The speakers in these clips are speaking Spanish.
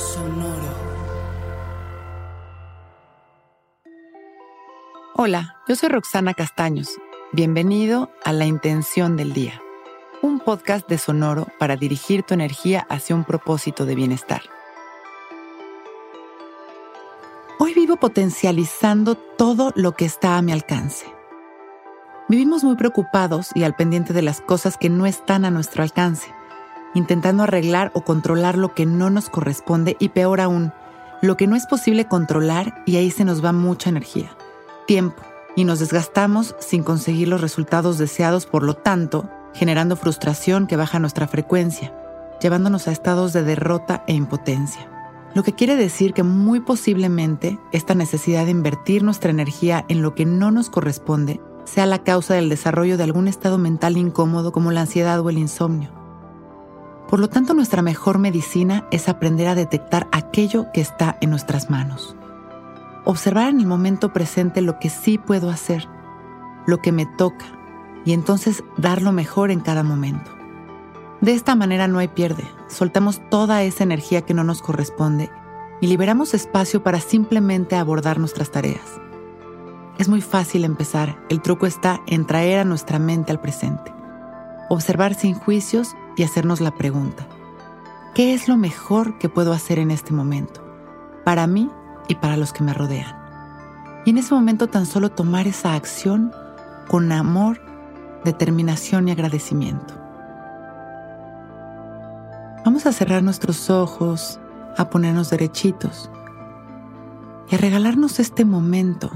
Sonoro. Hola, yo soy Roxana Castaños. Bienvenido a La Intención del Día, un podcast de Sonoro para dirigir tu energía hacia un propósito de bienestar. Hoy vivo potencializando todo lo que está a mi alcance. Vivimos muy preocupados y al pendiente de las cosas que no están a nuestro alcance intentando arreglar o controlar lo que no nos corresponde y peor aún, lo que no es posible controlar y ahí se nos va mucha energía, tiempo, y nos desgastamos sin conseguir los resultados deseados, por lo tanto, generando frustración que baja nuestra frecuencia, llevándonos a estados de derrota e impotencia. Lo que quiere decir que muy posiblemente esta necesidad de invertir nuestra energía en lo que no nos corresponde sea la causa del desarrollo de algún estado mental incómodo como la ansiedad o el insomnio. Por lo tanto, nuestra mejor medicina es aprender a detectar aquello que está en nuestras manos. Observar en el momento presente lo que sí puedo hacer, lo que me toca, y entonces dar lo mejor en cada momento. De esta manera no hay pierde, soltamos toda esa energía que no nos corresponde y liberamos espacio para simplemente abordar nuestras tareas. Es muy fácil empezar, el truco está en traer a nuestra mente al presente. Observar sin juicios y hacernos la pregunta, ¿qué es lo mejor que puedo hacer en este momento? Para mí y para los que me rodean. Y en ese momento tan solo tomar esa acción con amor, determinación y agradecimiento. Vamos a cerrar nuestros ojos, a ponernos derechitos y a regalarnos este momento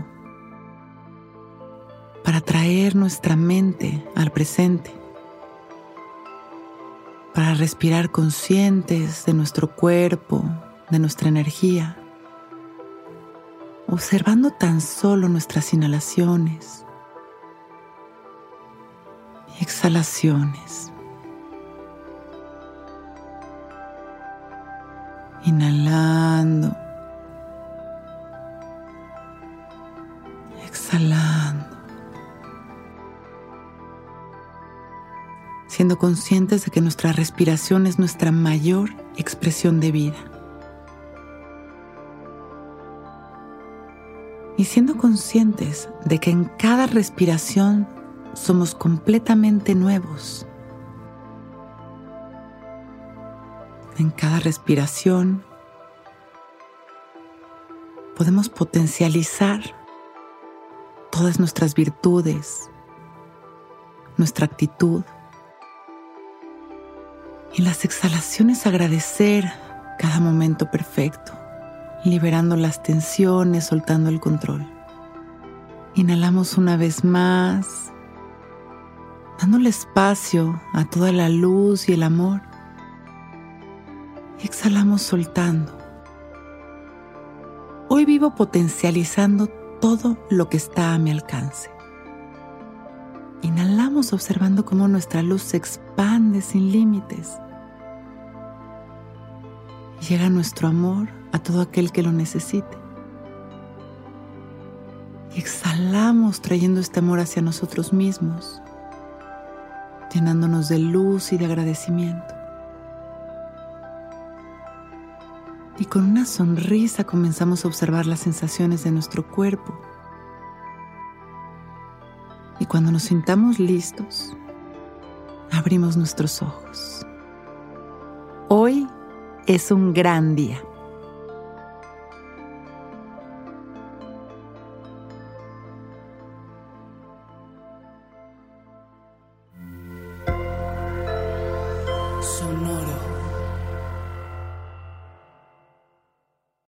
para traer nuestra mente al presente para respirar conscientes de nuestro cuerpo, de nuestra energía, observando tan solo nuestras inhalaciones y exhalaciones. Inhalando, exhalando. Siendo conscientes de que nuestra respiración es nuestra mayor expresión de vida. Y siendo conscientes de que en cada respiración somos completamente nuevos. En cada respiración podemos potencializar todas nuestras virtudes, nuestra actitud, en las exhalaciones agradecer cada momento perfecto, liberando las tensiones, soltando el control. Inhalamos una vez más, dándole espacio a toda la luz y el amor. Y exhalamos soltando. Hoy vivo potencializando todo lo que está a mi alcance. Inhalamos observando cómo nuestra luz se expande sin límites llega nuestro amor a todo aquel que lo necesite. Y exhalamos trayendo este amor hacia nosotros mismos, llenándonos de luz y de agradecimiento. Y con una sonrisa comenzamos a observar las sensaciones de nuestro cuerpo. Y cuando nos sintamos listos, abrimos nuestros ojos. Hoy es un gran día.